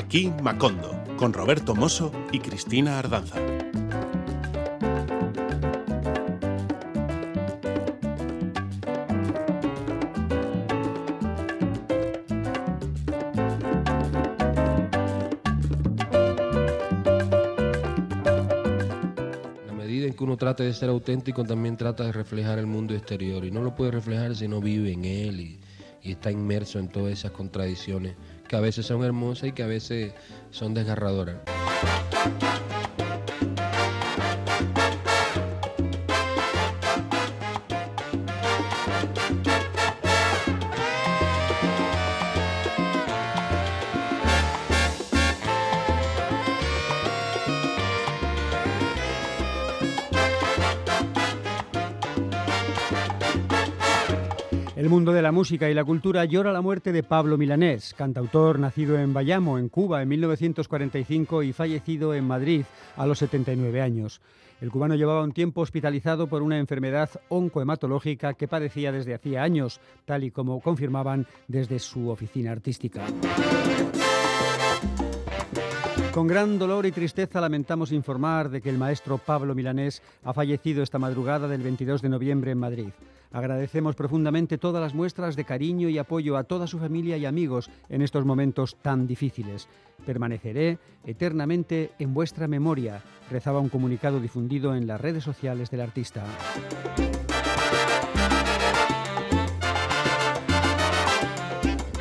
Aquí Macondo, con Roberto Mosso y Cristina Ardanza. uno trata de ser auténtico, también trata de reflejar el mundo exterior. Y no lo puede reflejar si no vive en él y está inmerso en todas esas contradicciones que a veces son hermosas y que a veces son desgarradoras. Música y la cultura llora la muerte de Pablo Milanés, cantautor nacido en Bayamo, en Cuba, en 1945 y fallecido en Madrid a los 79 años. El cubano llevaba un tiempo hospitalizado por una enfermedad oncohematológica que padecía desde hacía años, tal y como confirmaban desde su oficina artística. Con gran dolor y tristeza lamentamos informar de que el maestro Pablo Milanés ha fallecido esta madrugada del 22 de noviembre en Madrid. Agradecemos profundamente todas las muestras de cariño y apoyo a toda su familia y amigos en estos momentos tan difíciles. Permaneceré eternamente en vuestra memoria, rezaba un comunicado difundido en las redes sociales del artista.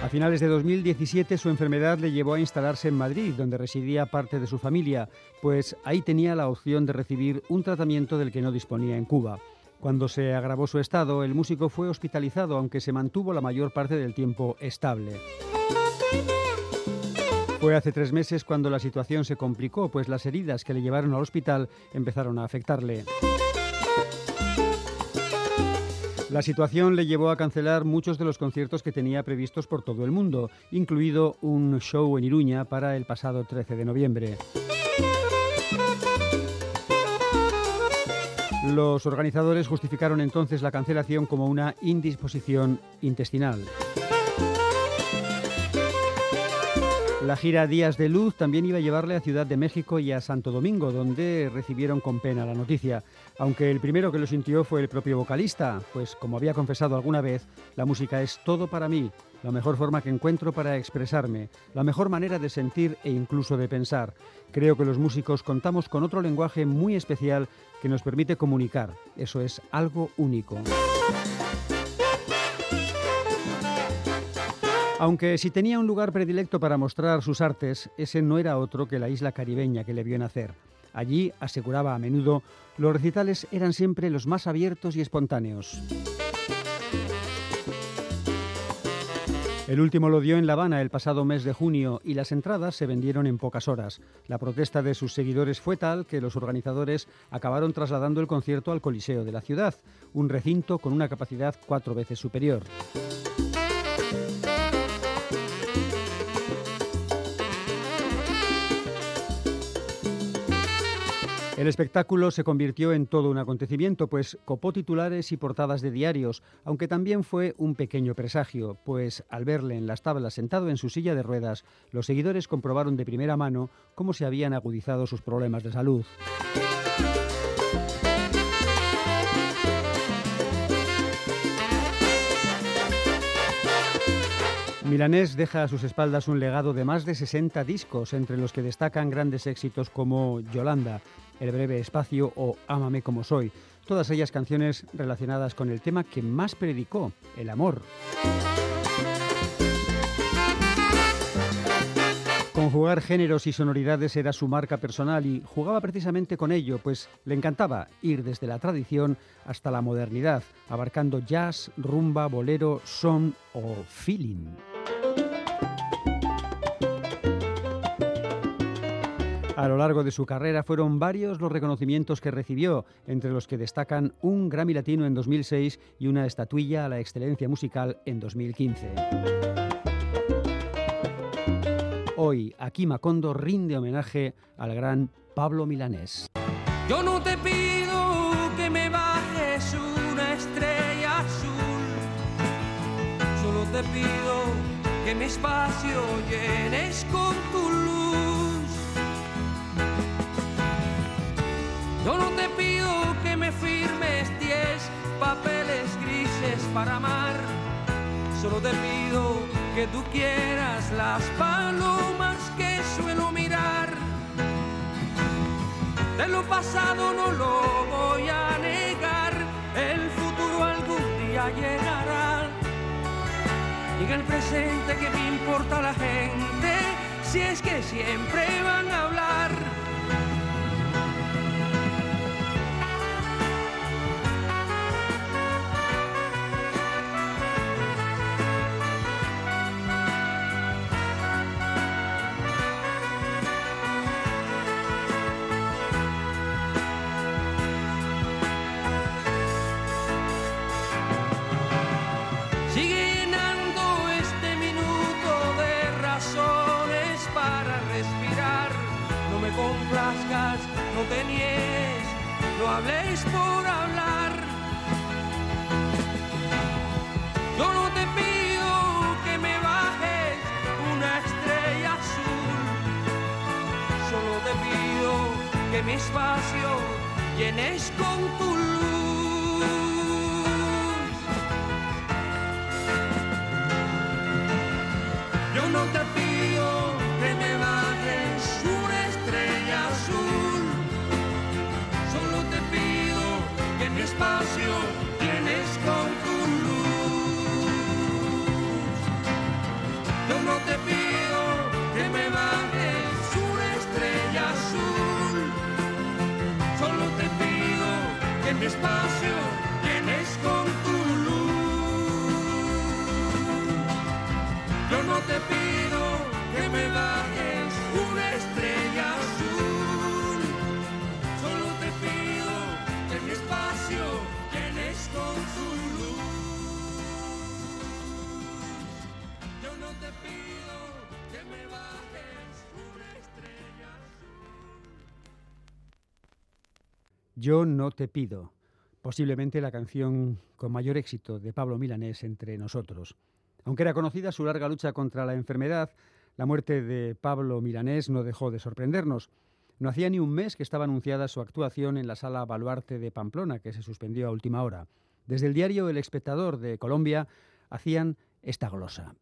A finales de 2017 su enfermedad le llevó a instalarse en Madrid, donde residía parte de su familia, pues ahí tenía la opción de recibir un tratamiento del que no disponía en Cuba. Cuando se agravó su estado, el músico fue hospitalizado, aunque se mantuvo la mayor parte del tiempo estable. Fue hace tres meses cuando la situación se complicó, pues las heridas que le llevaron al hospital empezaron a afectarle. La situación le llevó a cancelar muchos de los conciertos que tenía previstos por todo el mundo, incluido un show en Iruña para el pasado 13 de noviembre. Los organizadores justificaron entonces la cancelación como una indisposición intestinal. La gira Días de Luz también iba a llevarle a Ciudad de México y a Santo Domingo, donde recibieron con pena la noticia, aunque el primero que lo sintió fue el propio vocalista, pues como había confesado alguna vez, la música es todo para mí, la mejor forma que encuentro para expresarme, la mejor manera de sentir e incluso de pensar. Creo que los músicos contamos con otro lenguaje muy especial que nos permite comunicar, eso es algo único. Aunque si tenía un lugar predilecto para mostrar sus artes, ese no era otro que la isla caribeña que le vio nacer. Allí, aseguraba a menudo, los recitales eran siempre los más abiertos y espontáneos. El último lo dio en La Habana el pasado mes de junio y las entradas se vendieron en pocas horas. La protesta de sus seguidores fue tal que los organizadores acabaron trasladando el concierto al Coliseo de la ciudad, un recinto con una capacidad cuatro veces superior. El espectáculo se convirtió en todo un acontecimiento, pues copó titulares y portadas de diarios, aunque también fue un pequeño presagio, pues al verle en las tablas sentado en su silla de ruedas, los seguidores comprobaron de primera mano cómo se habían agudizado sus problemas de salud. Milanés deja a sus espaldas un legado de más de 60 discos, entre los que destacan grandes éxitos como Yolanda, El breve espacio o Ámame como soy, todas ellas canciones relacionadas con el tema que más predicó, el amor. Conjugar géneros y sonoridades era su marca personal y jugaba precisamente con ello, pues le encantaba ir desde la tradición hasta la modernidad, abarcando jazz, rumba, bolero, son o feeling. A lo largo de su carrera fueron varios los reconocimientos que recibió, entre los que destacan un Grammy Latino en 2006 y una estatuilla a la excelencia musical en 2015. Hoy, aquí Macondo rinde homenaje al gran Pablo Milanés. Yo no te pido que me bajes una estrella azul, solo te pido que mi espacio llenes con tu luz te pido que me firmes diez papeles grises para amar. Solo te pido que tú quieras las palomas que suelo mirar. De lo pasado no lo voy a negar, el futuro algún día llegará. Y en el presente que me importa la gente, si es que siempre van a hablar. No te niegues, no habléis por hablar. Yo no te pido que me bajes una estrella azul. Solo te pido que mi espacio llenes con tu luz. Que mi espacio Yo no te pido. Posiblemente la canción con mayor éxito de Pablo Milanés entre nosotros. Aunque era conocida su larga lucha contra la enfermedad, la muerte de Pablo Milanés no dejó de sorprendernos. No hacía ni un mes que estaba anunciada su actuación en la sala Baluarte de Pamplona, que se suspendió a última hora. Desde el diario El Espectador de Colombia hacían esta glosa.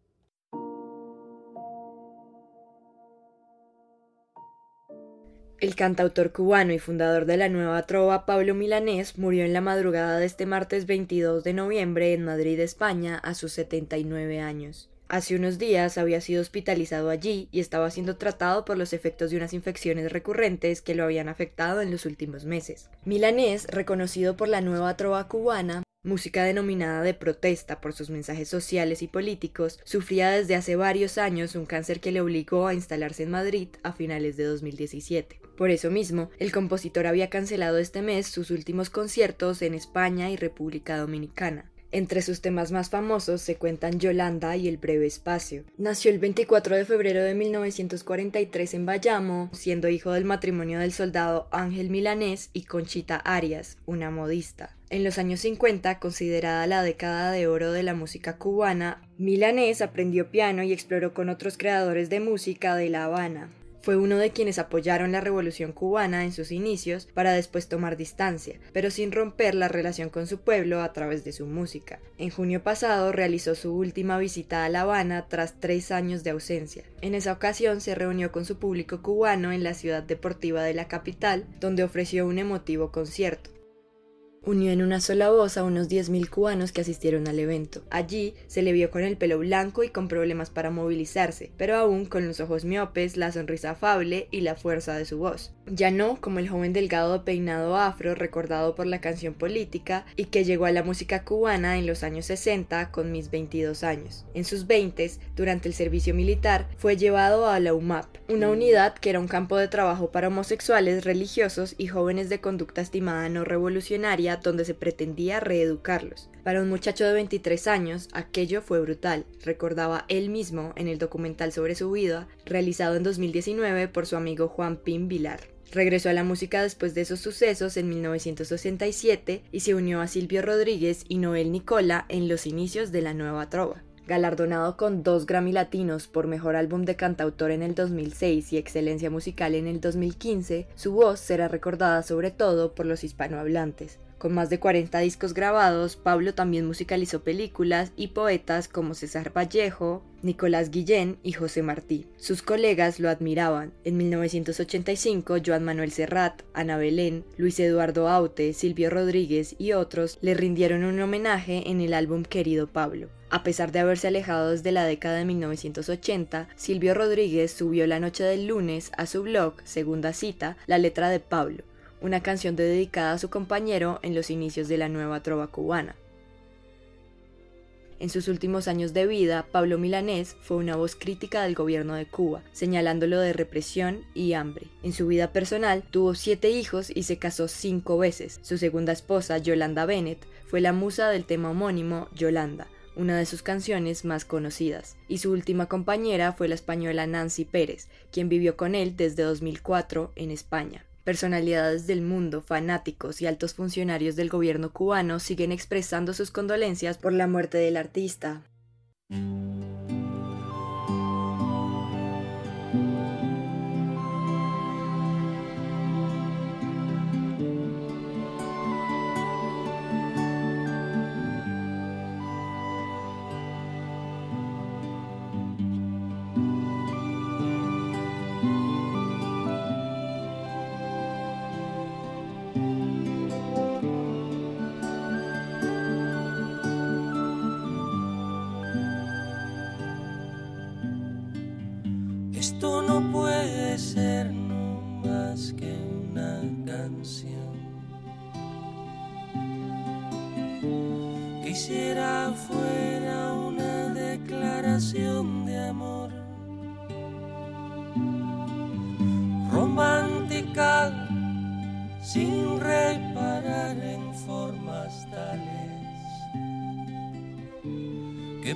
El cantautor cubano y fundador de la nueva trova Pablo Milanés murió en la madrugada de este martes 22 de noviembre en Madrid, España, a sus 79 años. Hace unos días había sido hospitalizado allí y estaba siendo tratado por los efectos de unas infecciones recurrentes que lo habían afectado en los últimos meses. Milanés, reconocido por la nueva trova cubana, música denominada de protesta por sus mensajes sociales y políticos, sufría desde hace varios años un cáncer que le obligó a instalarse en Madrid a finales de 2017. Por eso mismo, el compositor había cancelado este mes sus últimos conciertos en España y República Dominicana. Entre sus temas más famosos se cuentan Yolanda y El breve espacio. Nació el 24 de febrero de 1943 en Bayamo, siendo hijo del matrimonio del soldado Ángel Milanés y Conchita Arias, una modista. En los años 50, considerada la década de oro de la música cubana, Milanés aprendió piano y exploró con otros creadores de música de La Habana. Fue uno de quienes apoyaron la revolución cubana en sus inicios para después tomar distancia, pero sin romper la relación con su pueblo a través de su música. En junio pasado realizó su última visita a La Habana tras tres años de ausencia. En esa ocasión se reunió con su público cubano en la ciudad deportiva de la capital, donde ofreció un emotivo concierto unió en una sola voz a unos 10.000 cubanos que asistieron al evento. Allí se le vio con el pelo blanco y con problemas para movilizarse, pero aún con los ojos miopes, la sonrisa afable y la fuerza de su voz. Ya no como el joven delgado peinado afro recordado por la canción política y que llegó a la música cubana en los años 60 con mis 22 años. En sus 20, durante el servicio militar, fue llevado a la UMAP, una unidad que era un campo de trabajo para homosexuales, religiosos y jóvenes de conducta estimada no revolucionaria donde se pretendía reeducarlos. Para un muchacho de 23 años, aquello fue brutal, recordaba él mismo en el documental sobre su vida, realizado en 2019 por su amigo Juan Pim Vilar. Regresó a la música después de esos sucesos en 1967 y se unió a Silvio Rodríguez y Noel Nicola en los inicios de la nueva trova. Galardonado con dos Grammy Latinos por Mejor Álbum de Cantautor en el 2006 y Excelencia Musical en el 2015, su voz será recordada sobre todo por los hispanohablantes. Con más de 40 discos grabados, Pablo también musicalizó películas y poetas como César Vallejo, Nicolás Guillén y José Martí. Sus colegas lo admiraban. En 1985, Joan Manuel Serrat, Ana Belén, Luis Eduardo Aute, Silvio Rodríguez y otros le rindieron un homenaje en el álbum Querido Pablo. A pesar de haberse alejado desde la década de 1980, Silvio Rodríguez subió la noche del lunes a su blog, segunda cita, la letra de Pablo una canción dedicada a su compañero en los inicios de la nueva trova cubana. En sus últimos años de vida, Pablo Milanés fue una voz crítica del gobierno de Cuba, señalándolo de represión y hambre. En su vida personal, tuvo siete hijos y se casó cinco veces. Su segunda esposa, Yolanda Bennett, fue la musa del tema homónimo Yolanda, una de sus canciones más conocidas, y su última compañera fue la española Nancy Pérez, quien vivió con él desde 2004 en España. Personalidades del mundo, fanáticos y altos funcionarios del gobierno cubano siguen expresando sus condolencias por la muerte del artista. Si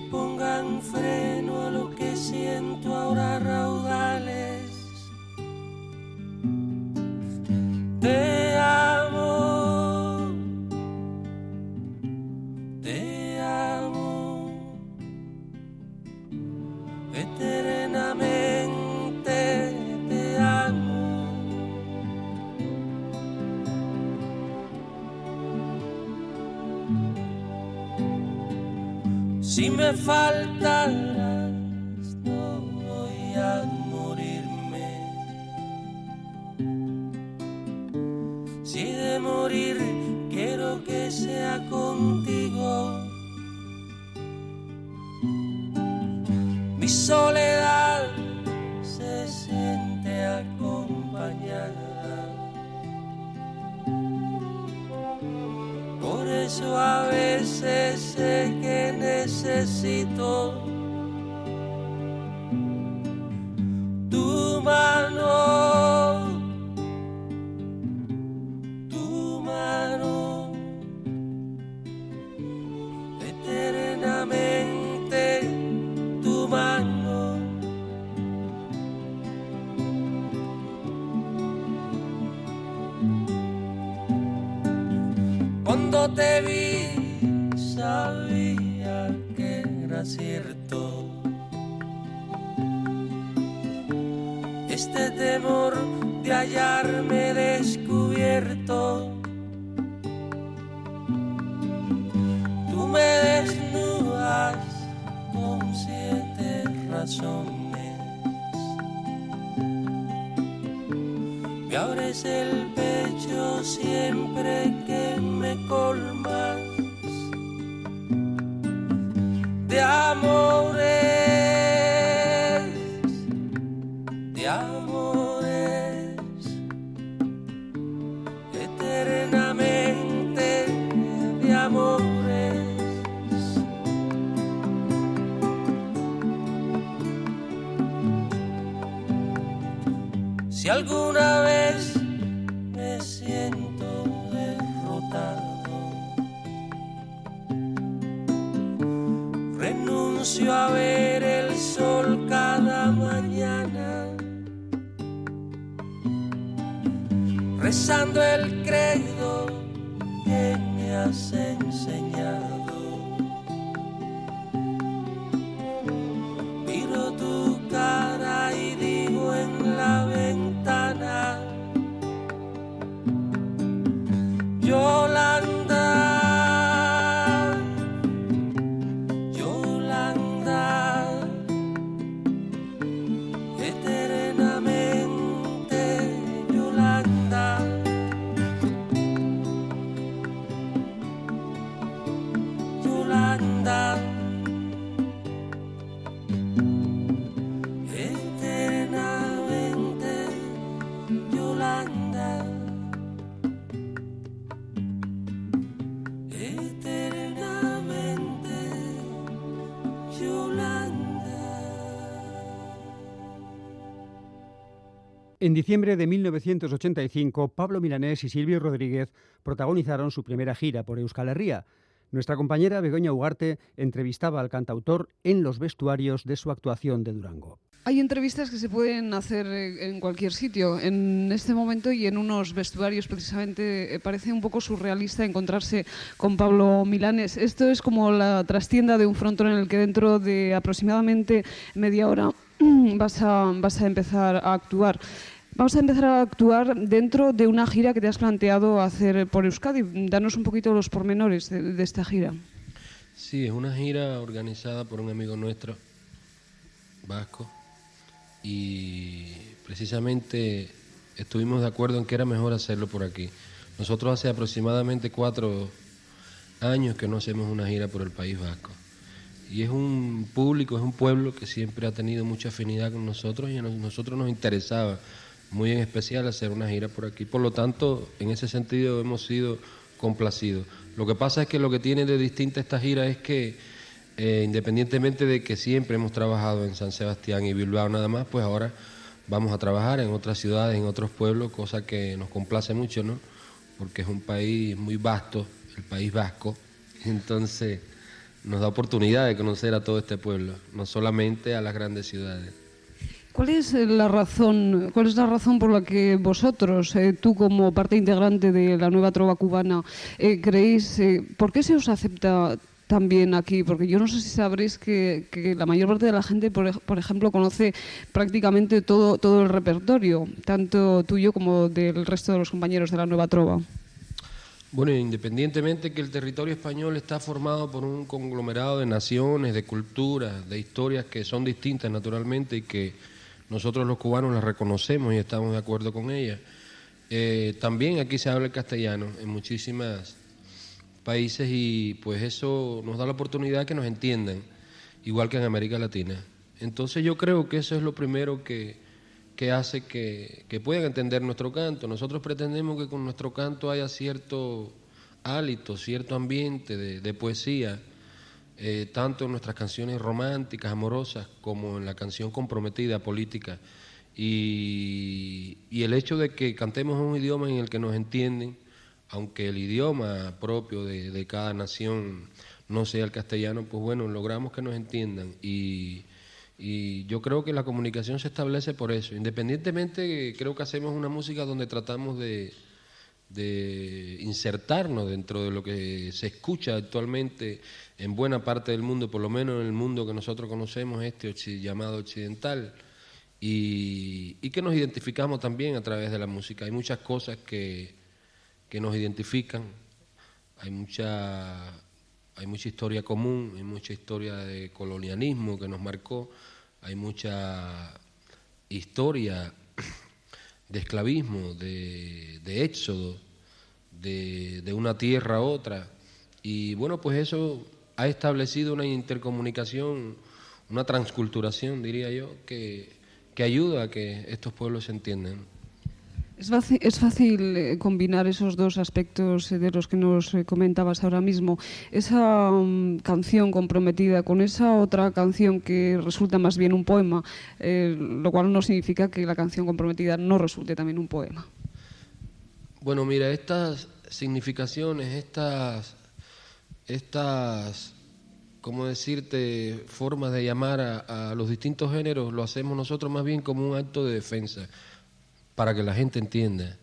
siete razones. Me abres el pecho siempre rezando el credo En diciembre de 1985, Pablo Milanés y Silvio Rodríguez protagonizaron su primera gira por Euskal Herria. Nuestra compañera Begoña Ugarte entrevistaba al cantautor en los vestuarios de su actuación de Durango. Hay entrevistas que se pueden hacer eh, en cualquier sitio. En este momento y en unos vestuarios, precisamente, eh, parece un poco surrealista encontrarse con Pablo Milanes. Esto es como la trastienda de un frontón en el que dentro de aproximadamente media hora vas a, vas a empezar a actuar. Vamos a empezar a actuar dentro de una gira que te has planteado hacer por Euskadi. Danos un poquito los pormenores de, de esta gira. Sí, es una gira organizada por un amigo nuestro, vasco, y precisamente estuvimos de acuerdo en que era mejor hacerlo por aquí. Nosotros hace aproximadamente cuatro años que no hacemos una gira por el País Vasco. Y es un público, es un pueblo que siempre ha tenido mucha afinidad con nosotros y a nos- nosotros nos interesaba muy en especial hacer una gira por aquí. Por lo tanto, en ese sentido hemos sido complacidos. Lo que pasa es que lo que tiene de distinta esta gira es que eh, independientemente de que siempre hemos trabajado en San Sebastián y Bilbao nada más, pues ahora vamos a trabajar en otras ciudades, en otros pueblos, cosa que nos complace mucho, ¿no? Porque es un país muy vasto, el país vasco, entonces nos da oportunidad de conocer a todo este pueblo, no solamente a las grandes ciudades. ¿Cuál es la razón, cuál es la razón por la que vosotros, eh, tú como parte integrante de la nueva trova cubana, eh, creéis, eh, por qué se os acepta también aquí? Porque yo no sé si sabréis que, la mayor parte de la gente, por, por ejemplo, conoce prácticamente todo, todo el repertorio, tanto tuyo como del resto de los compañeros de la nueva trova. Bueno, independientemente que el territorio español está formado por un conglomerado de naciones, de culturas, de historias que son distintas naturalmente y que nosotros los cubanos las reconocemos y estamos de acuerdo con ellas. eh, también aquí se habla el castellano en muchísimos países y pues eso nos da la oportunidad que nos entiendan, igual que en América Latina. Entonces yo creo que eso es lo primero que, que hace que, que puedan entender nuestro canto. Nosotros pretendemos que con nuestro canto haya cierto hálito, cierto ambiente de poesía, eh, tanto en nuestras canciones románticas, amorosas, como en la canción comprometida, política. Y, el hecho de que cantemos un idioma en el que nos entienden, aunque el idioma propio de, cada nación no sea el castellano, pues bueno, logramos que nos entiendan. Y yo creo que la comunicación se establece por eso. Independientemente, creo que hacemos una música donde tratamos de, de insertarnos dentro de lo que se escucha actualmente en buena parte del mundo, por lo menos en el mundo que nosotros conocemos, este llamado occidental, y, y que nos identificamos también a través de la música. Hay muchas cosas que, que nos identifican, hay mucha, hay mucha historia común, hay mucha historia de colonialismo que nos marcó, hay mucha historia de esclavismo, de, de éxodo, de, de una tierra a otra. Y bueno, pues eso ha establecido una intercomunicación, una transculturación, diría yo, que, que ayuda a que estos pueblos se entiendan. Es fácil, eh, combinar esos dos aspectos eh, de los que nos eh, comentabas ahora mismo. Esa mm, canción comprometida con esa otra canción que resulta más bien un poema, lo cual no significa que la canción comprometida no resulte también un poema. Bueno, mira, estas significaciones, estas, estas, ¿cómo decirte?, formas de llamar a, a los distintos géneros, lo hacemos nosotros más bien como un acto de defensa, para que la gente entienda,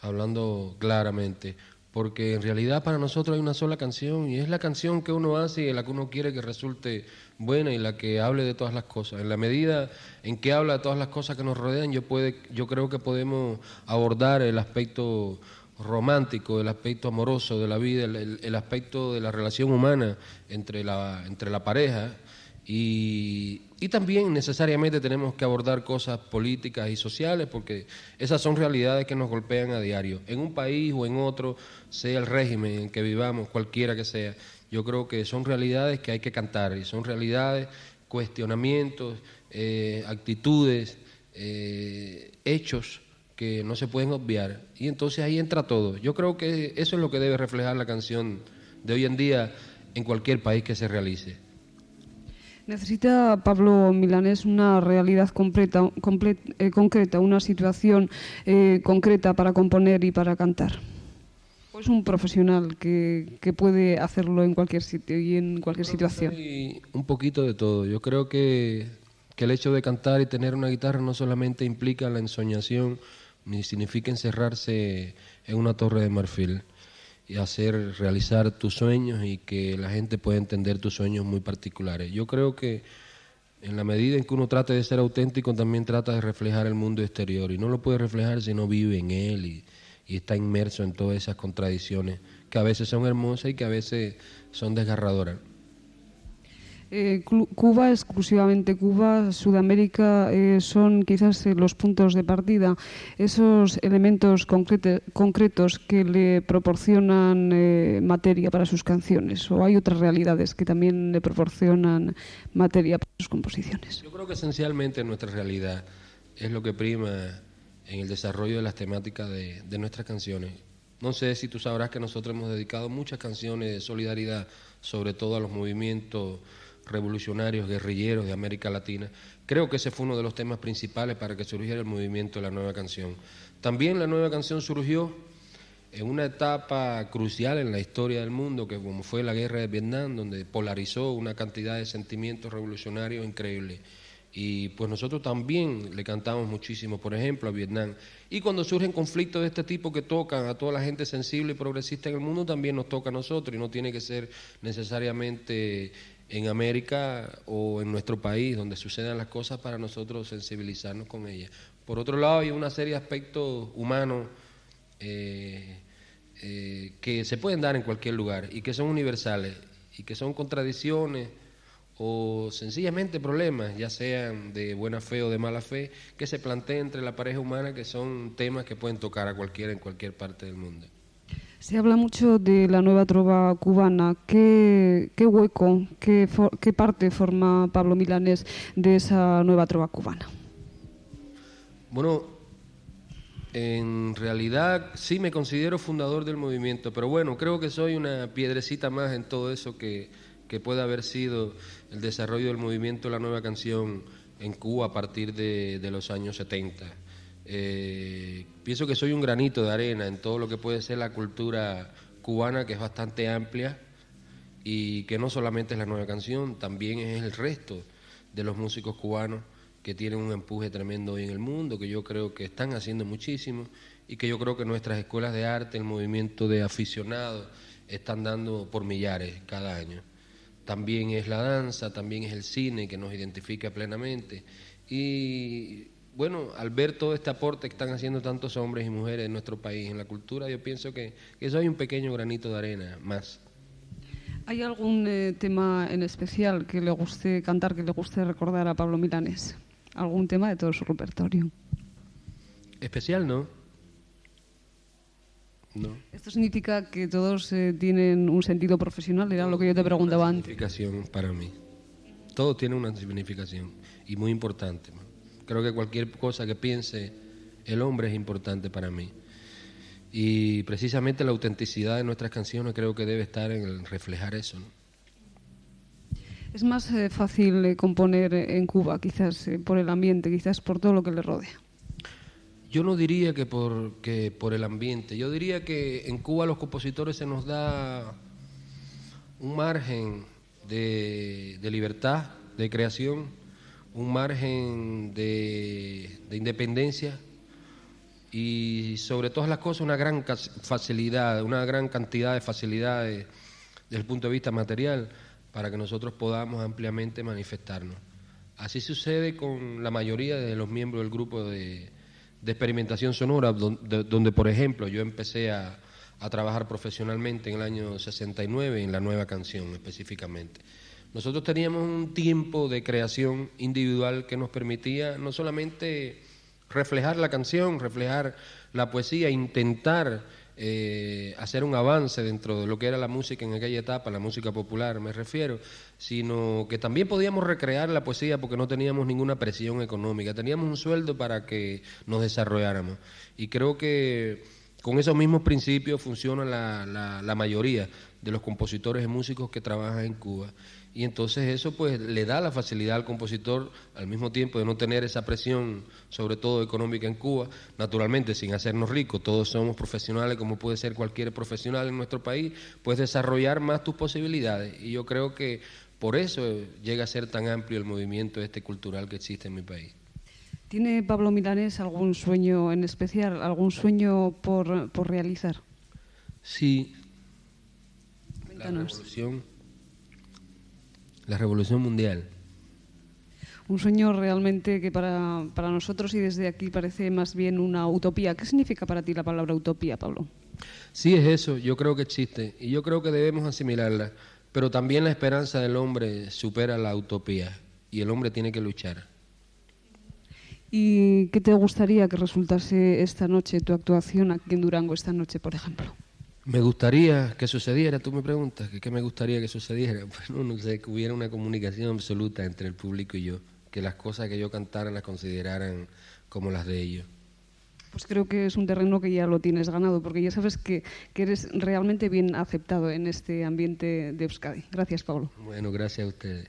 hablando claramente, porque en realidad para nosotros hay una sola canción y es la canción que uno hace y la que uno quiere que resulte buena y la que hable de todas las cosas. En la medida en que habla de todas las cosas que nos rodean, yo, puede, yo creo que podemos abordar el aspecto romántico, el aspecto amoroso de la vida, el, el- aspecto de la relación humana entre la, entre la pareja Y, también necesariamente tenemos que abordar cosas políticas y sociales porque esas son realidades que nos golpean a diario. En un país o en otro, sea el régimen en que vivamos, cualquiera que sea, yo creo que son realidades que hay que cantar y son realidades, cuestionamientos, eh, actitudes, eh, hechos que no se pueden obviar. Y entonces ahí entra todo. Yo creo que eso es lo que debe reflejar la canción de hoy en día en cualquier país que se realice. Necesita Pablo Milanés una realidad completa, eh, concreta, una situación eh, concreta para componer y para cantar. ¿O es un profesional que, que, puede hacerlo en cualquier sitio y en cualquier situación? un poquito de todo. Yo creo que, que el hecho de cantar y tener una guitarra no solamente implica la ensoñación, ni significa encerrarse en una torre de marfil y hacer realizar tus sueños y que la gente pueda entender tus sueños muy particulares. Yo creo que en la medida en que uno trate de ser auténtico, también trata de reflejar el mundo exterior y no lo puede reflejar si no vive en él y, y está inmerso en todas esas contradicciones que a veces son hermosas y que a veces son desgarradoras. Eh, Cuba, exclusivamente Cuba, Sudamérica, eh, son quizás eh, los puntos de partida, esos elementos concretos que le proporcionan materia para sus canciones, o hay otras realidades que también le proporcionan materia para sus composiciones. Yo creo que esencialmente nuestra realidad es lo que prima en el desarrollo de las temáticas de, de nuestras canciones. No sé si tú sabrás que nosotros hemos dedicado muchas canciones de solidaridad, sobre todo a los movimientos revolucionarios, guerrilleros de América Latina. Creo que ese fue uno de los temas principales para que surgiera el movimiento de la nueva canción. También la nueva canción surgió en una etapa crucial en la historia del mundo, que como fue la guerra de Vietnam, donde polarizó una cantidad de sentimientos revolucionarios increíbles. Y pues nosotros también le cantamos muchísimo, por ejemplo, a Vietnam. Y cuando surgen conflictos de este tipo que tocan a toda la gente sensible y progresista en el mundo, también nos toca a nosotros y no tiene que ser necesariamente en América o en nuestro país, donde sucedan las cosas, para nosotros sensibilizarnos con ellas. Por otro lado, hay una serie de aspectos humanos eh, eh, que se pueden dar en cualquier lugar y que son universales y que son contradicciones o sencillamente problemas, ya sean de buena fe o de mala fe, que se plantean entre la pareja humana, que son temas que pueden tocar a cualquiera en cualquier parte del mundo. Se habla mucho de la nueva trova cubana. ¿Qué, hueco, qué, qué, parte forma Pablo Milanés de esa nueva trova cubana? Bueno, en realidad sí me considero fundador del movimiento, pero bueno, creo que soy una piedrecita más en todo eso que, que puede haber sido el desarrollo del movimiento La Nueva Canción en Cuba a partir de, de los años 70. Eh, pienso que soy un granito de arena en todo lo que puede ser la cultura cubana, que es bastante amplia y que no solamente es la nueva canción, también es el resto de los músicos cubanos que tienen un empuje tremendo hoy en el mundo, que yo creo que están haciendo muchísimo y que yo creo que nuestras escuelas de arte, el movimiento de aficionados, están dando por millares cada año. También es la danza, también es el cine que nos identifica plenamente. Y bueno, al ver todo este aporte que están haciendo tantos hombres y mujeres en nuestro país, en la cultura, yo pienso que, eso hay un pequeño granito de arena más. ¿Hay algún eh, tema en especial que le guste cantar, que le guste recordar a Pablo Milanes? ¿Algún tema de todo su repertorio? Especial, ¿no? No. Esto significa que todos eh, tienen un sentido profesional, era lo que yo te preguntaba antes. Significación para mí. Todo tiene una significación y muy importante. Creo que cualquier cosa que piense el hombre es importante para mí. Y precisamente la autenticidad de nuestras canciones creo que debe estar en reflejar eso. Es más eh, fácil eh, componer en Cuba, quizás eh, por el ambiente, quizás por todo lo que le rodea. Yo no diría que por, que por el ambiente, yo diría que en Cuba a los compositores se nos da un margen de, de libertad, de creación, un margen de, independencia y sobre todas las cosas una gran facilidad, una gran cantidad de facilidades desde el punto de vista material para que nosotros podamos ampliamente manifestarnos. Así sucede con la mayoría de los miembros del grupo de, experimentación sonora, donde, por ejemplo yo empecé a, a trabajar profesionalmente en el año 69 en la nueva canción específicamente. Nosotros teníamos un tiempo de creación individual que nos permitía no solamente reflejar la canción, reflejar la poesía, intentar eh, hacer un avance dentro de lo que era la música en aquella etapa, la música popular me refiero, sino que también podíamos recrear la poesía porque no teníamos ninguna presión económica, teníamos un sueldo para que nos desarrolláramos. Y creo que con esos mismos principios funciona la, la mayoría de los compositores y músicos que trabajan en Cuba y entonces eso pues le da la facilidad al compositor al mismo tiempo de no tener esa presión sobre todo económica en Cuba naturalmente sin hacernos ricos todos somos profesionales como puede ser cualquier profesional en nuestro país puedes desarrollar más tus posibilidades y yo creo que por eso llega a ser tan amplio el movimiento este cultural que existe en mi país ¿Tiene Pablo Milanés algún sueño en especial, algún sueño por, por realizar? Sí. La revolución la revolución mundial. Un sueño realmente que para, para nosotros y desde aquí parece más bien una utopía. ¿Qué significa para ti la palabra utopía, Pablo? Sí, es eso, yo creo que existe y yo creo que debemos asimilarla, pero también la esperanza del hombre supera la utopía y el hombre tiene que luchar. ¿Y qué te gustaría que resultase esta noche, tu actuación aquí en Durango esta noche, por ejemplo? Me gustaría que sucediera, tú me preguntas, ¿qué me gustaría que sucediera? Bueno, no sé, que hubiera una comunicación absoluta entre el público y yo, que las cosas que yo cantara las consideraran como las de ellos. Pues creo que es un terreno que ya lo tienes ganado, porque ya sabes que, que eres realmente bien aceptado en este ambiente de Euskadi. Gracias, Pablo. Bueno, gracias a ustedes.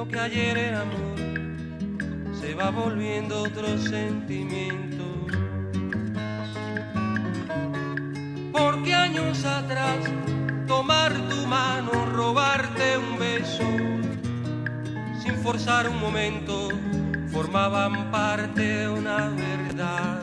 lo que ayer era amor, se va volviendo otro sentimiento. Porque años atrás tomar tu mano, robarte un beso, sin forzar un momento, formaban parte de una verdad.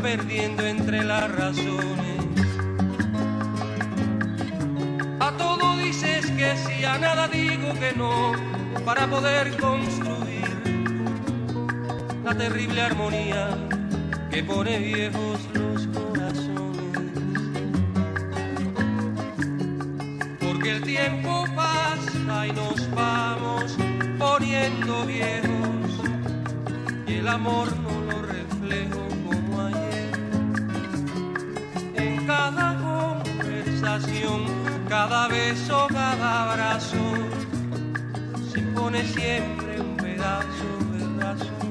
Perdiendo entre las razones que si a nada digo que no para poder construir la terrible armonía que pone viejos los corazones. Porque el tiempo pasa y nos vamos poniendo viejos y el amor no lo reflejo cada beso, cada abrazo, se pone siempre un pedazo de.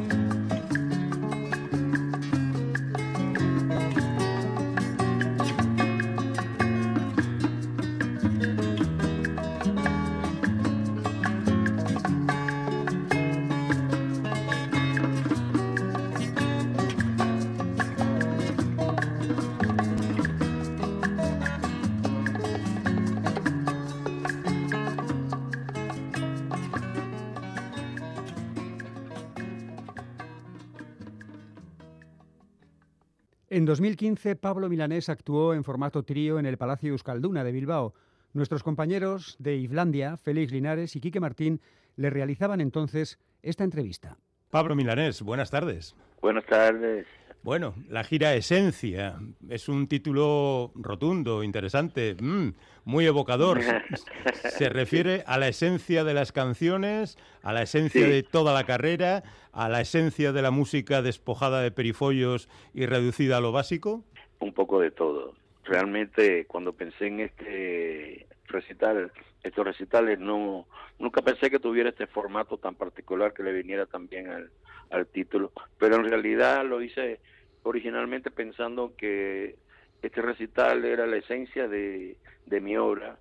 En 2015, Pablo Milanés actuó en formato trío en el Palacio Euskalduna de Bilbao. Nuestros compañeros de Islandia, Félix Linares y Quique Martín, le realizaban entonces esta entrevista. Pablo Milanés, buenas tardes. Buenas tardes. Bueno, la gira Esencia es un título rotundo, interesante, mm, muy evocador. Se refiere a la esencia de las canciones, a la esencia Sí. de toda la carrera, a la esencia de la música despojada de perifollos y reducida a lo básico. Un poco de todo. Realmente cuando pensé en este recital, estos recitales, no nunca pensé que tuviera este formato tan particular que le viniera también al, al título, pero en realidad lo hice originalmente pensando que este recital era la esencia de, de mi obra.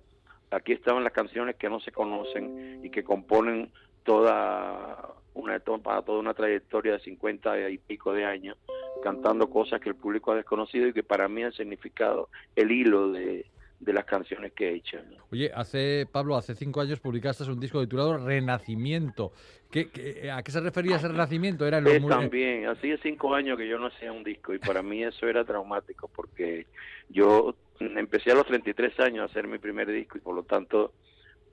Aquí estaban las canciones que no se conocen y que componen toda una etapa, toda una trayectoria de 50 y pico de años, cantando cosas que el público ha desconocido y que para mí han significado el hilo de, de las canciones que he hecho. ¿no? Oye, hace Pablo, hace cinco años publicaste un disco titulado Renacimiento. ¿Qué, qué- a qué se refería ese Renacimiento? Era en los Eh, también, hacía cinco años que yo no hacía un disco y para mí eso era traumático porque yo empecé a los 33 años a hacer mi primer disco y por lo tanto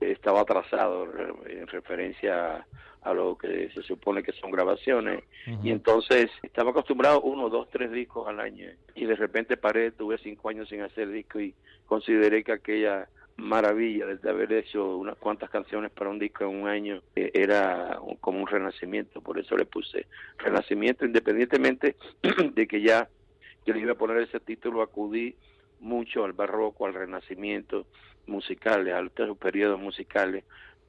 eh, estaba atrasado en referencia a, lo que se supone que son grabaciones. Y entonces estaba acostumbrado a uno, dos, tres discos al año. Y de repente paré, tuve cinco años sin hacer disco y consideré que aquella maravilla de haber hecho unas cuantas canciones para un disco en un año eh, era un- como un renacimiento, por eso le puse renacimiento independientemente de que ya yo le iba a poner ese título, acudí mucho al barroco, al renacimiento musicales, a los periodos musicales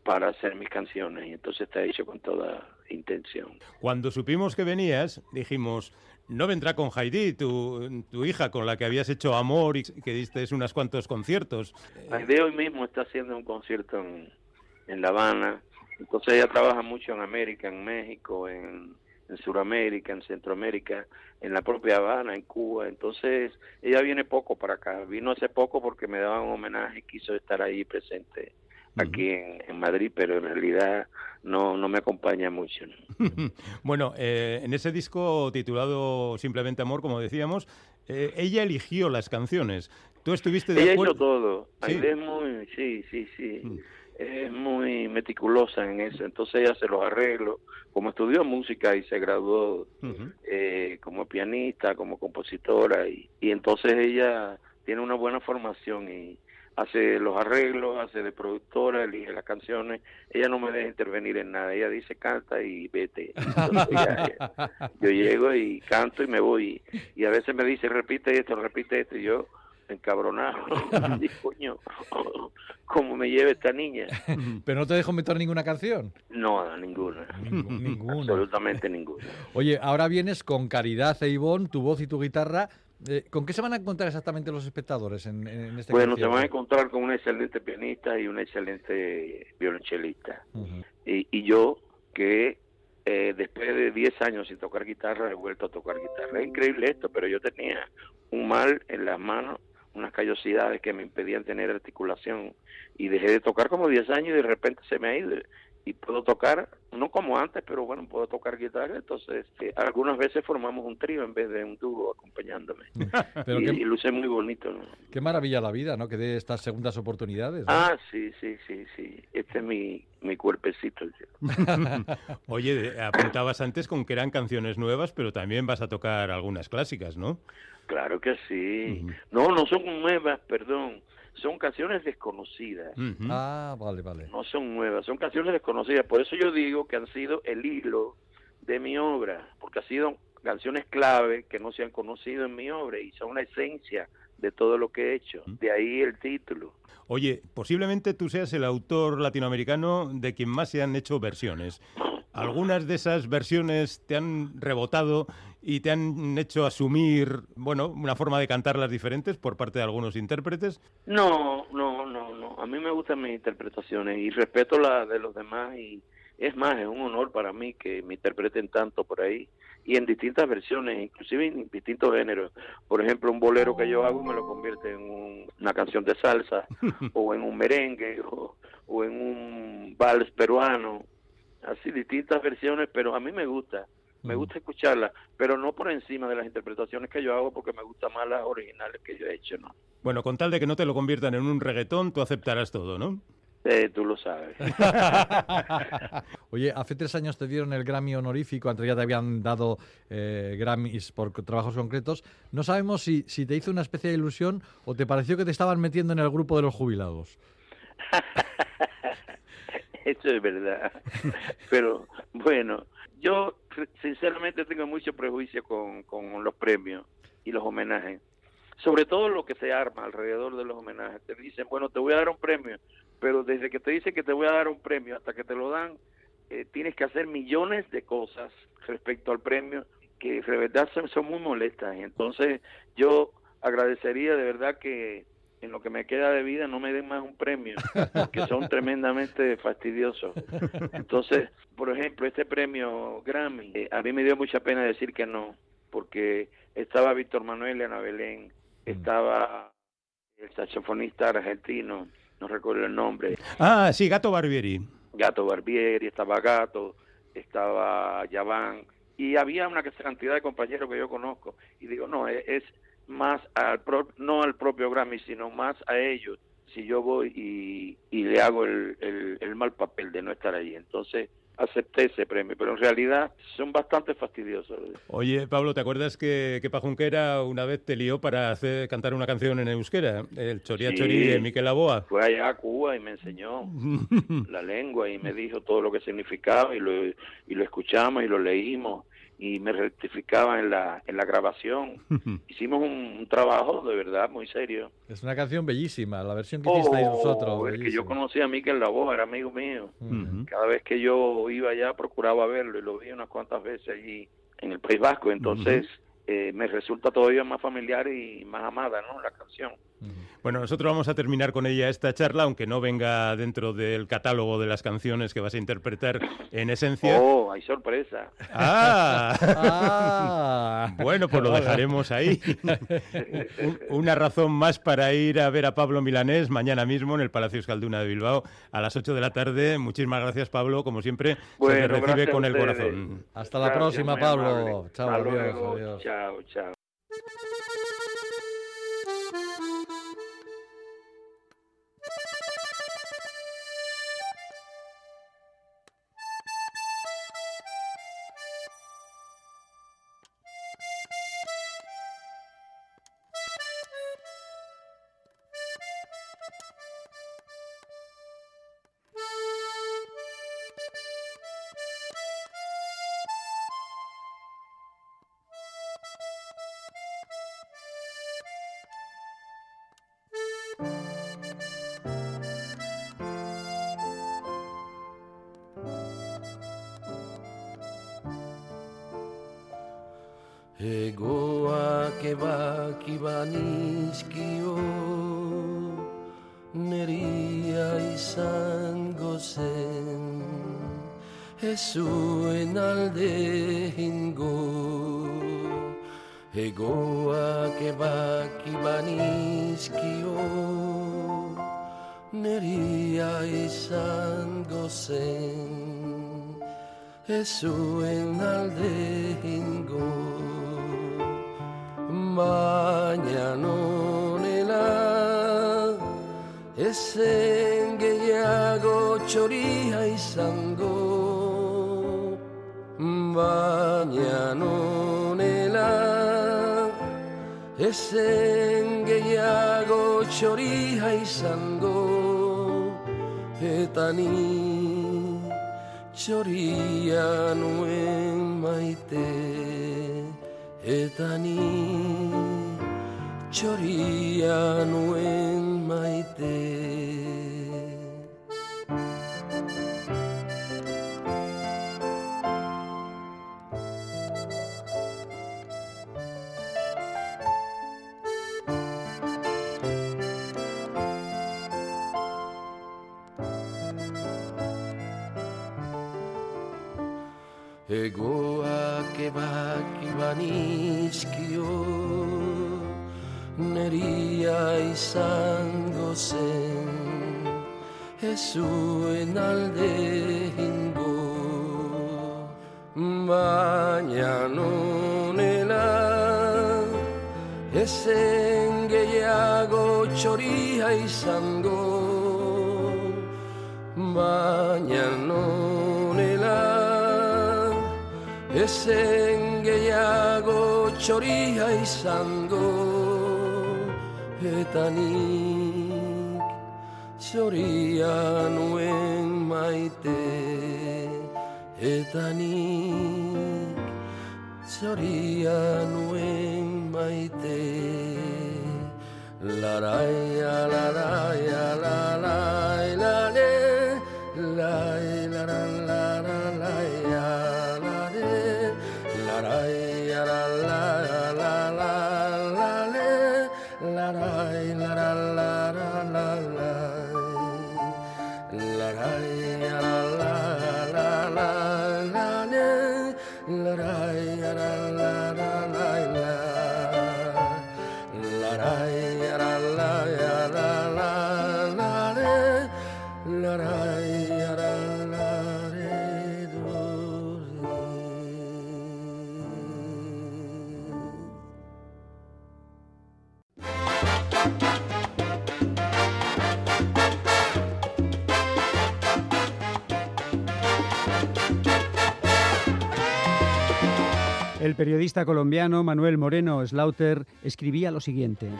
para hacer mis canciones y entonces está hecho con toda intención. Cuando supimos que venías, dijimos, no vendrá con Heidi, tu, tu hija con la que habías hecho amor y que diste unos cuantos conciertos. de hoy mismo está haciendo un concierto en, en La Habana. Entonces ella trabaja mucho en América, en México, en, en Sudamérica, en Centroamérica, en la propia Habana, en Cuba. Entonces ella viene poco para acá. Vino hace poco porque me daban un homenaje y quiso estar ahí presente aquí en, en Madrid, pero en realidad no, no me acompaña mucho. ¿no? bueno, eh, en ese disco titulado Simplemente Amor, como decíamos, eh, ella eligió las canciones. Tú estuviste de Ella acuerdo. hizo todo. Sí. Es muy, sí, sí, sí. Mm. Es muy meticulosa en eso. Entonces ella se los arreglos. Como estudió música y se graduó eh, como pianista, como compositora, y, y entonces ella tiene una buena formación y hace los arreglos, hace de productora, elige las canciones. Ella no me deja intervenir en nada. Ella dice canta y vete. Entonces, ella- yo llego y canto y me voy. Y, y a veces me dice, repite esto, repite esto. Y yo, encabronado, digo, coño, ¿cómo me lleva esta niña? Pero no te dejo meter ninguna canción. No, ninguna. Ninguna. Absolutamente ninguna. Oye, ahora vienes con Caridad e Ivonne, tu voz y tu guitarra. Eh, ¿Con qué se van a encontrar exactamente los espectadores en, en este Bueno, se concierto? van a encontrar con un excelente pianista y un excelente violonchelista. Y, y yo, que eh, después de 10 años sin tocar guitarra, he vuelto a tocar guitarra. Es increíble esto, pero yo tenía un mal en las manos, unas callosidades que me impedían tener articulación. Y dejé de tocar como 10 años y de repente se me ha ido. Y puedo tocar, no como antes, pero bueno, puedo tocar guitarra. Entonces, eh, algunas veces formamos un trío en vez de un dúo acompañándome. Pero y, qué, y luce muy bonito, ¿no? qué maravilla la vida, ¿no? Que dé estas segundas oportunidades. ¿no? Ah, sí, sí, sí, sí. Este es mi, mi cuerpecito. Oye, de- apuntabas antes con que eran canciones nuevas, pero también vas a tocar algunas clásicas, ¿no? Claro que sí. No, no son nuevas, perdón. Son canciones desconocidas. Ah, vale, vale. No son nuevas, son canciones desconocidas. Por eso yo digo que han sido el hilo de mi obra, porque han sido canciones clave que no se han conocido en mi obra y son la esencia de todo lo que he hecho. De ahí el título. Oye, posiblemente tú seas el autor latinoamericano de quien más se han hecho versiones. Algunas de esas versiones te han rebotado y te han hecho asumir, bueno, una forma de cantarlas diferentes por parte de algunos intérpretes. No, no, no, no. A mí me gustan mis interpretaciones y respeto la de los demás y es más, es un honor para mí que me interpreten tanto por ahí y en distintas versiones, inclusive en distintos géneros. Por ejemplo, un bolero que yo hago me lo convierte en un- una canción de salsa o en un merengue o, o en un vals peruano. Así distintas versiones, pero a mí me gusta. Me gusta escucharlas, pero no por encima de las interpretaciones que yo hago porque me gustan más las originales que yo he hecho, ¿no? Bueno, con tal de que no te lo conviertan en un reggaetón, tú aceptarás todo, ¿no? Eh, tú lo sabes. Oye, hace tres años te dieron el Grammy honorífico, antes ya te habían dado eh, Grammys por trabajos concretos. No sabemos si, si te hizo una especie de ilusión o te pareció que te estaban metiendo en el grupo de los jubilados. Eso es verdad. Pero bueno, yo sinceramente tengo mucho prejuicio con, con los premios y los homenajes. Sobre todo lo que se arma alrededor de los homenajes. Te dicen, bueno, te voy a dar un premio, pero desde que te dicen que te voy a dar un premio hasta que te lo dan, eh, tienes que hacer millones de cosas respecto al premio que de verdad son, son muy molestas. Entonces yo agradecería de verdad que en lo que me queda de vida no me den más un premio, que son tremendamente fastidiosos. Entonces, por ejemplo, este premio Grammy, eh, a mí me dio mucha pena decir que no, porque estaba Víctor Manuel y Ana Belén, estaba el saxofonista argentino, no recuerdo el nombre, Ah, sí, Gato Barbieri. Gato Barbieri, estaba Gato, estaba Yaván, y había una cantidad de compañeros que yo conozco, y digo, no, es, es más al pro- no al propio Grammy, sino más a ellos, si yo voy y, y le hago el, el, el mal papel de no estar allí. Entonces acepté ese premio, pero en realidad son bastante fastidiosos. Oye, Pablo, ¿te acuerdas que, que Pajunquera una vez te lió para hacer cantar una canción en euskera? El Choría Sí. Chorí de Miquel Aboa. Fue allá a Cuba y me enseñó la lengua y me dijo todo lo que significaba y lo, y lo escuchamos y lo leímos y me rectificaba en la, en la grabación. Hicimos un, un trabajo de verdad muy serio. Es una canción bellísima, la versión que hicisteis Oh, vosotros. es que yo conocí a Miquel Lavoe, era amigo mío. Cada vez que yo iba allá procuraba verlo y lo vi unas cuantas veces allí en el País Vasco. Entonces eh, me resulta todavía más familiar y más amada ¿no? la canción. Bueno, nosotros vamos a terminar con ella esta charla, aunque no venga dentro del catálogo de las canciones que vas a interpretar en esencia. Oh, hay sorpresa. ¡Ah! Ah. Bueno, pues lo dejaremos ahí. Un- Una razón más para ir a ver a Pablo Milanés mañana mismo en el Palacio Escalduna de Bilbao a las 8 de la tarde. Muchísimas gracias, Pablo. Como siempre, se Bueno, te recibe con el corazón. Hasta la Gracias, próxima, Pablo. Chao, Hasta adiós, luego. adiós. Chao, chao. Egoak ebaki banizkio Neria izango zen. Ez zuen alde hingo Egoak ebaki banizkio Neria izango zen. Ez zuen alde hingo Ezen gehiago txoria izango Baina nonela Ezen gehiago txoria izango Eta ni txoria nuen maite. Eta ni txoria nuen Egoak ebak banizkio Neria izango zen Ezuen alde ingo Baina nonela Ezen gehiago txoria izango. Baina Esen gehiago txoria izango Eta nik txoria nuen maite Eta nik txoria nuen maite. Laraia, laraia, laraia, El periodista colombiano Manuel Moreno Slaughter escribía lo siguiente.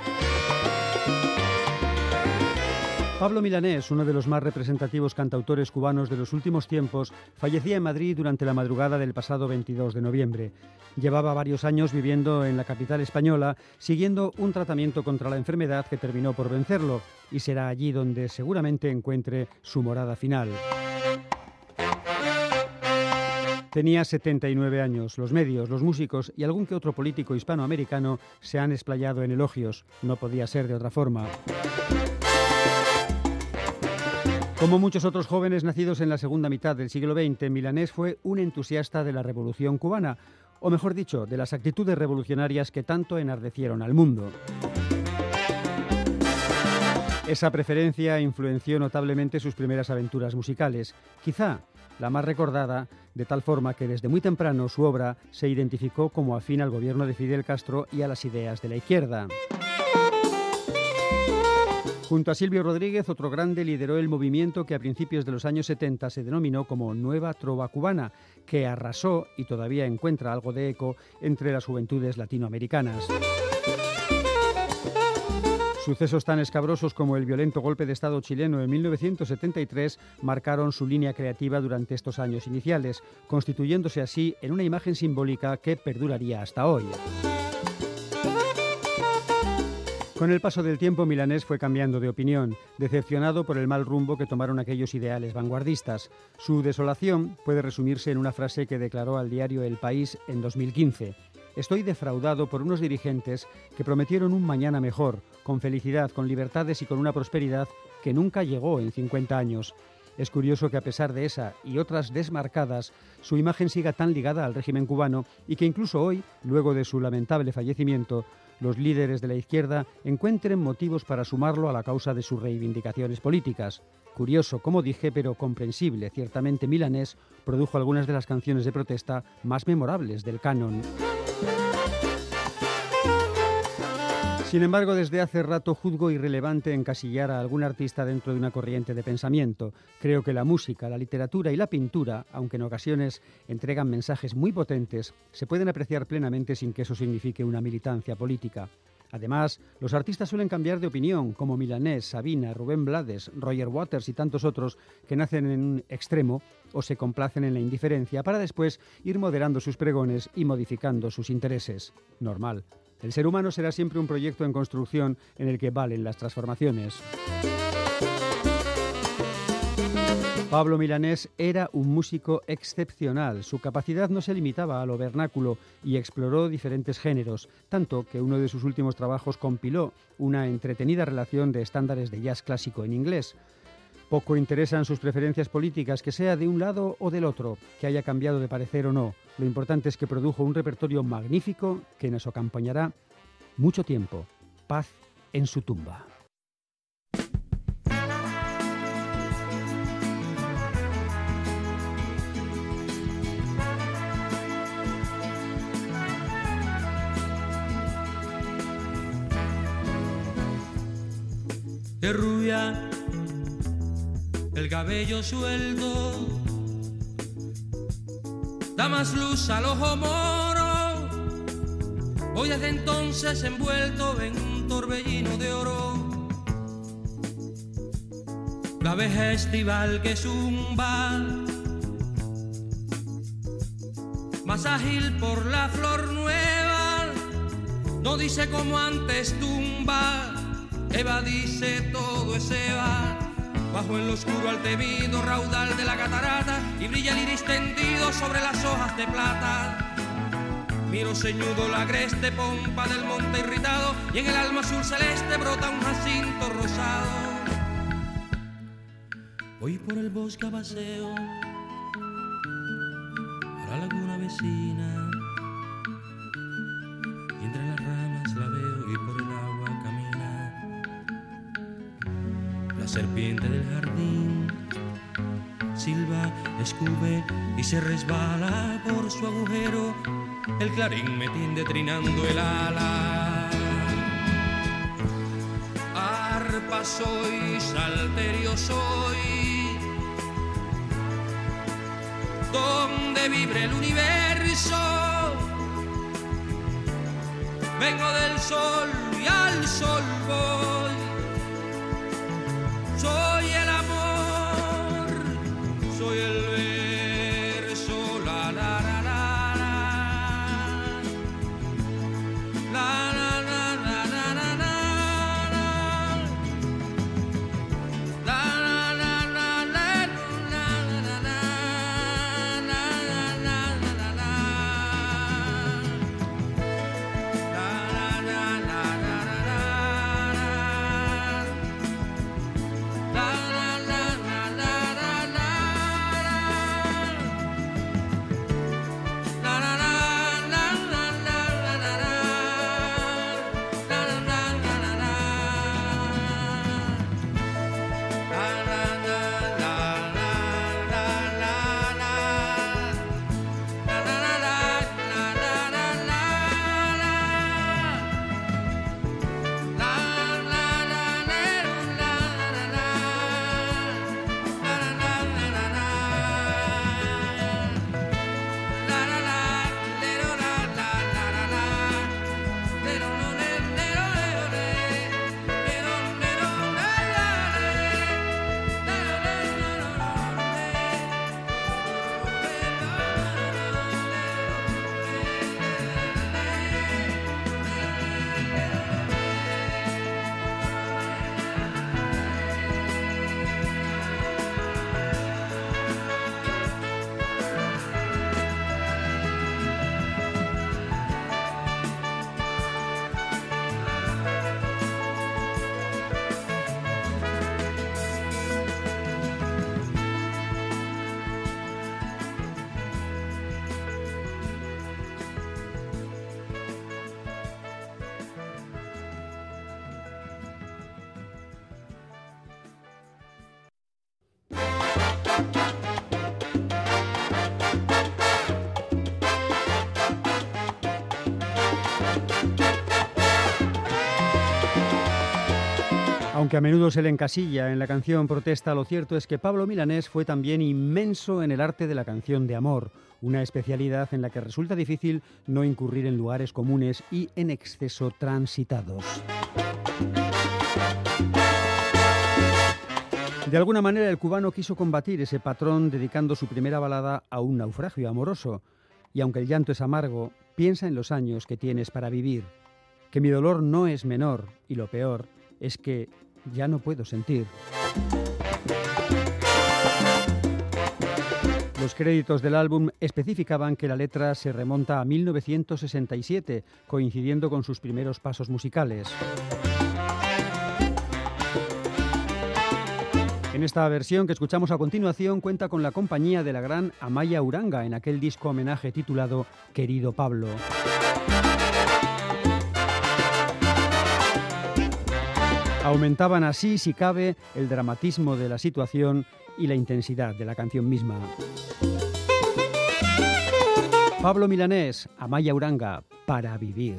Pablo Milanés, uno de los más representativos cantautores cubanos de los últimos tiempos, fallecía en Madrid durante la madrugada del pasado 22 de noviembre. Llevaba varios años viviendo en la capital española, siguiendo un tratamiento contra la enfermedad que terminó por vencerlo, y será allí donde seguramente encuentre su morada final. Tenía 79 años. Los medios, los músicos y algún que otro político hispanoamericano se han explayado en elogios. No podía ser de otra forma. Como muchos otros jóvenes nacidos en la segunda mitad del siglo XX, Milanés fue un entusiasta de la Revolución cubana, o mejor dicho, de las actitudes revolucionarias que tanto enardecieron al mundo. Esa preferencia influenció notablemente sus primeras aventuras musicales, quizá la más recordada, de tal forma que desde muy temprano su obra se identificó como afín al gobierno de Fidel Castro y a las ideas de la izquierda. Junto a Silvio Rodríguez, otro grande lideró el movimiento que a principios de los años 70 se denominó como Nueva Trova Cubana, que arrasó y todavía encuentra algo de eco entre las juventudes latinoamericanas. Sucesos tan escabrosos como el violento golpe de Estado chileno en 1973 marcaron su línea creativa durante estos años iniciales, constituyéndose así en una imagen simbólica que perduraría hasta hoy. Con el paso del tiempo, Milanés fue cambiando de opinión, decepcionado por el mal rumbo que tomaron aquellos ideales vanguardistas. Su desolación puede resumirse en una frase que declaró al diario El País en 2015. Estoy defraudado por unos dirigentes que prometieron un mañana mejor, con felicidad, con libertades y con una prosperidad que nunca llegó en 50 años. Es curioso que a pesar de esa y otras desmarcadas, su imagen siga tan ligada al régimen cubano y que incluso hoy, luego de su lamentable fallecimiento, los líderes de la izquierda encuentren motivos para sumarlo a la causa de sus reivindicaciones políticas. Curioso, como dije, pero comprensible, ciertamente Milanés produjo algunas de las canciones de protesta más memorables del canon. Sin embargo, desde hace rato juzgo irrelevante encasillar a algún artista dentro de una corriente de pensamiento. Creo que la música, la literatura y la pintura, aunque en ocasiones entregan mensajes muy potentes, se pueden apreciar plenamente sin que eso signifique una militancia política. Además, los artistas suelen cambiar de opinión, como Milanés, Sabina, Rubén Blades, Roger Waters y tantos otros que nacen en un extremo o se complacen en la indiferencia para después ir moderando sus pregones y modificando sus intereses. Normal. El ser humano será siempre un proyecto en construcción en el que valen las transformaciones. Pablo Milanés era un músico excepcional. Su capacidad no se limitaba a lo vernáculo y exploró diferentes géneros, tanto que uno de sus últimos trabajos compiló una entretenida relación de estándares de jazz clásico en inglés. Poco interesan sus preferencias políticas, que sea de un lado o del otro, que haya cambiado de parecer o no. Lo importante es que produjo un repertorio magnífico que nos acompañará mucho tiempo. Paz en su tumba. rubia, el cabello suelto, da más luz al ojo moro. Hoy desde entonces envuelto en un torbellino de oro. La abeja estival que zumba, más ágil por la flor nueva, no dice como antes tumba, Eva dice todo es Eva. Bajo el oscuro altevido raudal de la catarata y brilla el iris tendido sobre las hojas de plata. Miro ceñudo la agreste pompa del monte irritado y en el alma azul celeste brota un jacinto rosado. Voy por el bosque a se resbala por su agujero el clarín me tiende trinando el ala arpa soy, salterio soy donde vibre el universo. Vengo del sol y al sol voy. Aunque a menudo se le encasilla en la canción protesta, lo cierto es que Pablo Milanés fue también inmenso en el arte de la canción de amor, una especialidad en la que resulta difícil no incurrir en lugares comunes y en exceso transitados. De alguna manera el cubano quiso combatir ese patrón dedicando su primera balada a un naufragio amoroso. Y aunque el llanto es amargo, piensa en los años que tienes para vivir, que mi dolor no es menor y lo peor es que ya no puedo sentir. Los créditos del álbum especificaban que la letra se remonta a 1967, coincidiendo con sus primeros pasos musicales. En esta versión que escuchamos a continuación cuenta con la compañía de la gran Amaya Uranga en aquel disco homenaje titulado Querido Pablo. Aumentaban así, si cabe, el dramatismo de la situación y la intensidad de la canción misma. Pablo Milanés, Amaya Uranga, para vivir.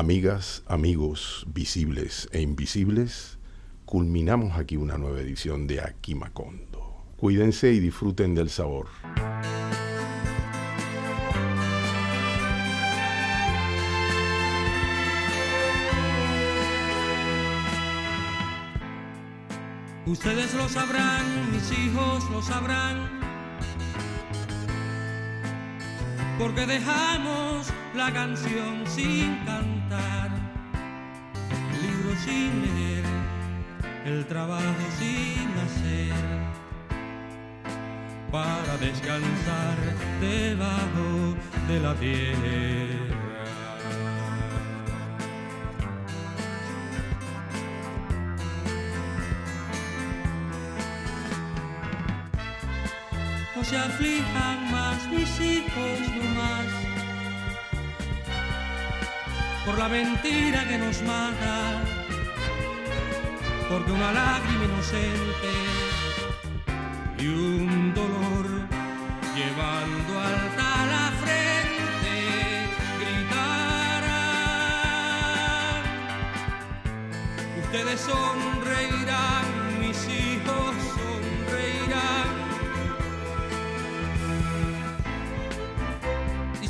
Amigas, amigos, visibles e invisibles, culminamos aquí una nueva edición de Aquí Macondo. Cuídense y disfruten del sabor. Ustedes lo sabrán, mis hijos lo sabrán, porque dejamos la canción sin cantar, el libro sin leer, el trabajo sin hacer, para descansar debajo de la tierra. Se aflijan más mis hijos no más. Por la mentira que nos mata porque una lágrima inocente y un dolor llevando alta la frente gritarán ustedes sonreirán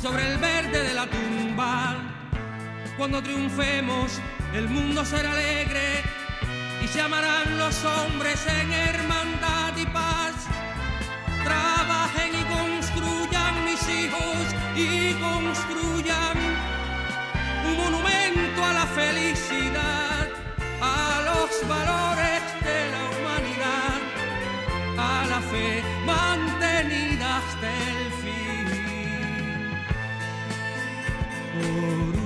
sobre el verde de la tumba, cuando triunfemos, el mundo será alegre y se amarán los hombres en hermandad y paz. Trabajen y construyan mis hijos y construyan un monumento a la felicidad, a los valores de la humanidad, a la fe mantenida hasta el fin. Por